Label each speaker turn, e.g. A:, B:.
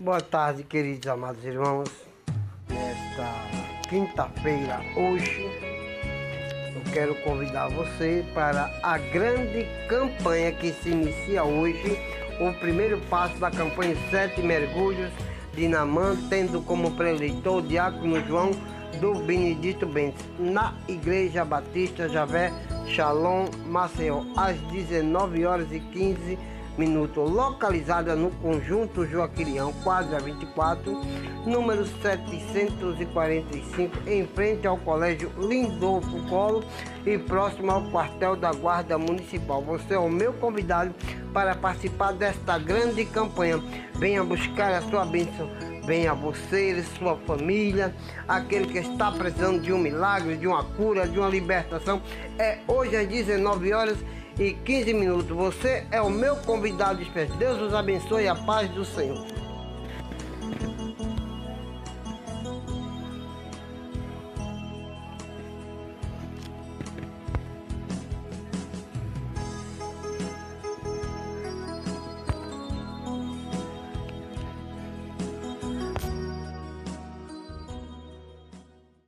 A: Boa tarde, queridos amados irmãos. Nesta quinta-feira, hoje, eu quero convidar você para a grande campanha que se inicia hoje, o primeiro passo da campanha Sete Mergulhos de Namã, tendo como preleitor o diácono João do Benedito Bentes, na Igreja Batista Javé Shalom Maceió, às 19 horas e 15 minutos Minuto, localizada no conjunto Joaquirião, quadra 24, número 745, em frente ao Colégio Lindolfo Colo e próximo ao quartel da Guarda Municipal. Você é o meu convidado para participar desta grande campanha. Venha buscar a sua bênção. Venha você e sua família, aquele que está precisando de um milagre, de uma cura, de uma libertação. É hoje às 19 horas e 15 minutos. Você é o meu convidado especial. Deus os abençoe e a paz do Senhor.